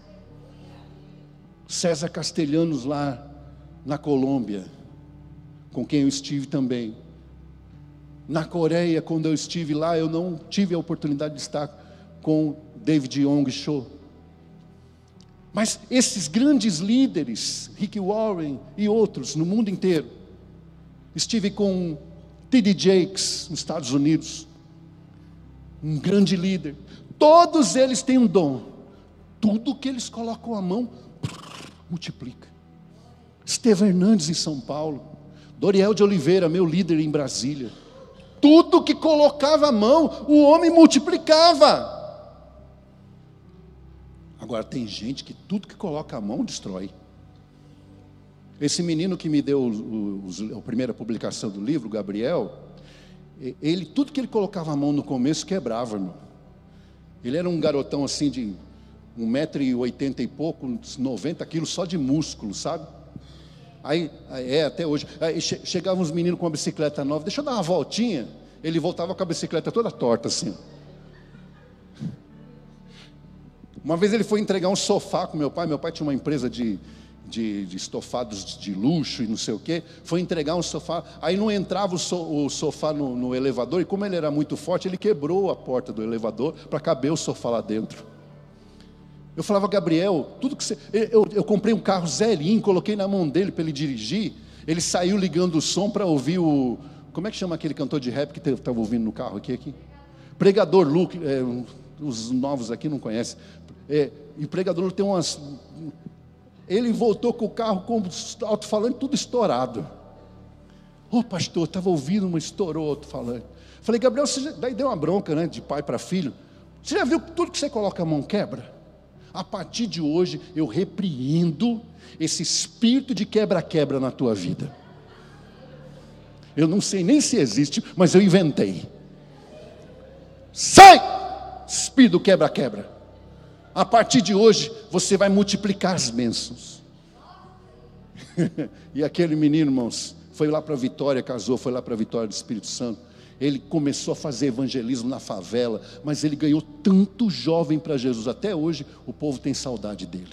César Castelhanos, lá na Colômbia, com quem eu estive também, na Coreia, quando eu estive lá, eu não tive a oportunidade de estar com David Yong Cho. Mas esses grandes líderes, Rick Warren e outros no mundo inteiro, estive com T.D. Jakes nos Estados Unidos, um grande líder. Todos eles têm um dom. Tudo que eles colocam a mão, multiplica. Estevam Hernandes em São Paulo, Doriel de Oliveira, meu líder em Brasília tudo que colocava a mão, o homem multiplicava. Agora, tem gente que tudo que coloca a mão destrói. Esse menino que me deu o, o, a primeira publicação do livro, Gabriel, ele, tudo que ele colocava a mão no começo quebrava, irmão. Ele era um garotão assim de um metro e oitenta e pouco, 90 quilos só de músculo, sabe? Aí, é, até hoje. Aí chegavam uns meninos com uma bicicleta nova, deixa eu dar uma voltinha. Ele voltava com a bicicleta toda torta assim. Uma vez ele foi entregar um sofá com meu pai. Meu pai tinha uma empresa de, de, de estofados de luxo e não sei o quê. Foi entregar um sofá. Aí não entrava o, so, o sofá no, no elevador. E como ele era muito forte, ele quebrou a porta do elevador para caber o sofá lá dentro. Eu falava, Gabriel, tudo que você. Eu, eu comprei um carro zerinho, coloquei na mão dele para ele dirigir. Ele saiu ligando o som para ouvir o. Como é que chama aquele cantor de rap que estava ouvindo no carro aqui? aqui? Pregador Luke, é, os novos aqui não conhecem. É, e o pregador tem umas. Ele voltou com o carro com alto-falante tudo estourado. Ô oh, pastor, estava ouvindo, mas estourou alto-falante. Falei, Gabriel, você já... daí deu uma bronca, né? De pai para filho. Você já viu que tudo que você coloca a mão quebra? A partir de hoje, eu repreendo esse espírito de quebra-quebra na tua vida. Eu não sei nem se existe, mas eu inventei. Sai! Espírito quebra-quebra. A partir de hoje, você vai multiplicar as bênçãos. e aquele menino, irmãos, foi lá para a Vitória, casou, foi lá para a Vitória do Espírito Santo. Ele começou a fazer evangelismo na favela, mas ele ganhou tanto jovem para Jesus. Até hoje o povo tem saudade dele.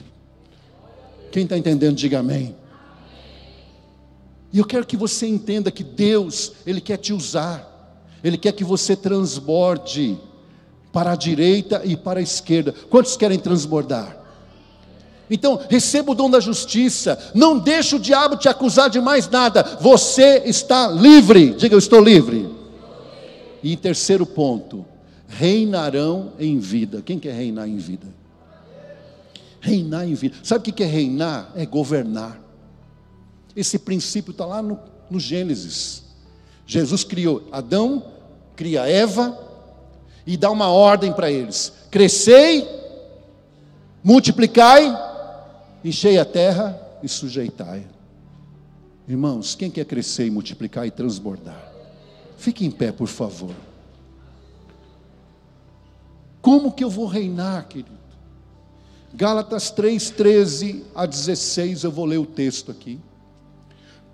Quem está entendendo, diga amém. E eu quero que você entenda que Deus, Ele quer te usar, Ele quer que você transborde para a direita e para a esquerda. Quantos querem transbordar? Então, receba o dom da justiça, não deixe o diabo te acusar de mais nada, você está livre. Diga, eu estou livre. E terceiro ponto, reinarão em vida. Quem quer reinar em vida? Reinar em vida. Sabe o que é reinar? É governar. Esse princípio está lá no, no Gênesis. Jesus criou Adão, cria Eva e dá uma ordem para eles: crescei, multiplicai, enchei a terra e sujeitai. Irmãos, quem quer crescer e multiplicar e transbordar? Fique em pé, por favor. Como que eu vou reinar, querido? Gálatas 3, 13 a 16, eu vou ler o texto aqui.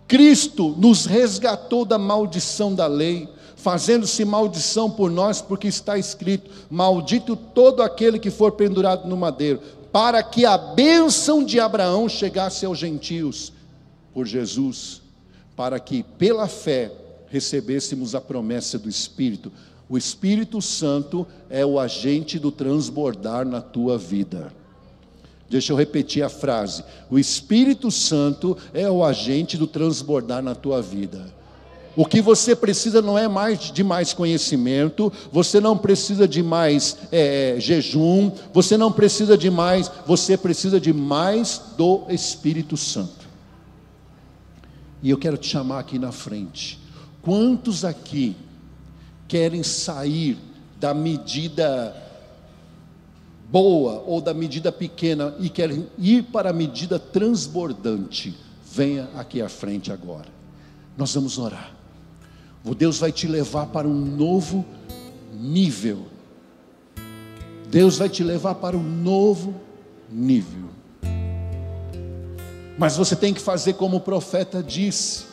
Cristo nos resgatou da maldição da lei, fazendo-se maldição por nós, porque está escrito: Maldito todo aquele que for pendurado no madeiro, para que a bênção de Abraão chegasse aos gentios, por Jesus, para que pela fé recebêssemos a promessa do Espírito. O Espírito Santo é o agente do transbordar na tua vida. Deixa eu repetir a frase. O Espírito Santo é o agente do transbordar na tua vida. O que você precisa não é mais de mais conhecimento, você não precisa de mais é, é jejum, você não precisa de mais, você precisa de mais do Espírito Santo. E eu quero te chamar aqui na frente. Quantos aqui querem sair da medida boa ou da medida pequena e querem ir para a medida transbordante? Venha aqui à frente agora. Nós vamos orar. O Deus vai te levar para um novo nível. Deus vai te levar para um novo nível. Mas você tem que fazer como o profeta disse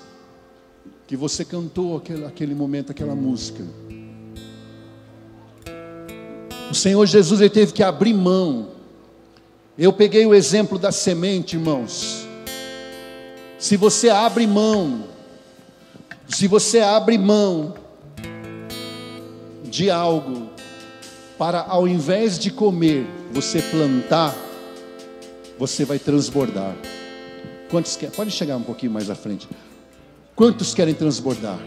que você cantou aquele, aquele momento, aquela música. O Senhor Jesus ele teve que abrir mão. Eu peguei o exemplo da semente, irmãos. Se você abre mão, se você abre mão de algo para ao invés de comer, você plantar, você vai transbordar. Quantos quer? Pode chegar um pouquinho mais à frente. Quantos querem transbordar?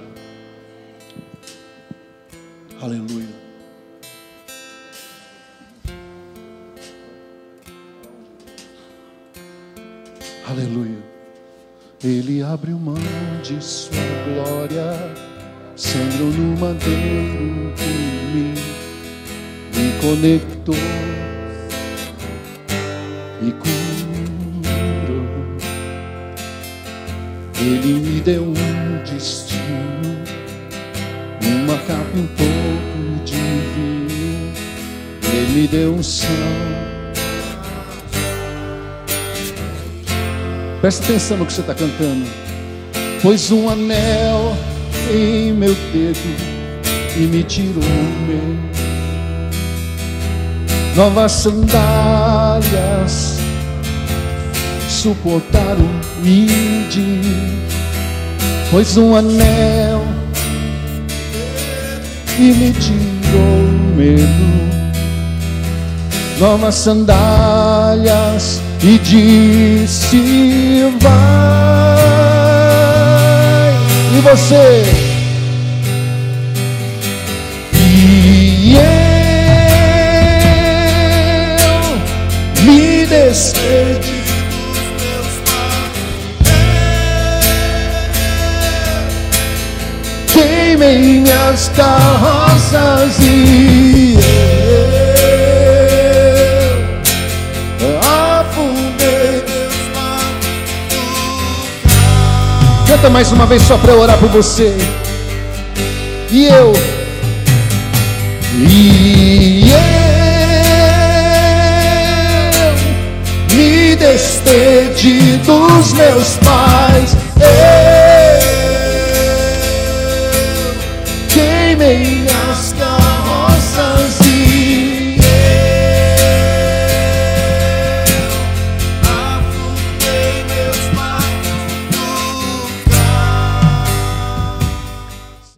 Aleluia. Aleluia. Ele abriu mão de sua glória, sangrou no madeiro por mim, me conectou e curou. Ele me deu um destino, uma capa e um pouco de vinho. Ele me deu um sal. Presta atenção no que você está cantando. Pôs um anel em meu dedo e me tirou meu. Novas sandálias suportaram medir, pois um anel e me tirou o medo, novas sandálias e disse vai. E você queimei minhas carroças e eu afundei. Canta mais uma vez só para eu orar por você. E eu, e eu me despedi dos meus pais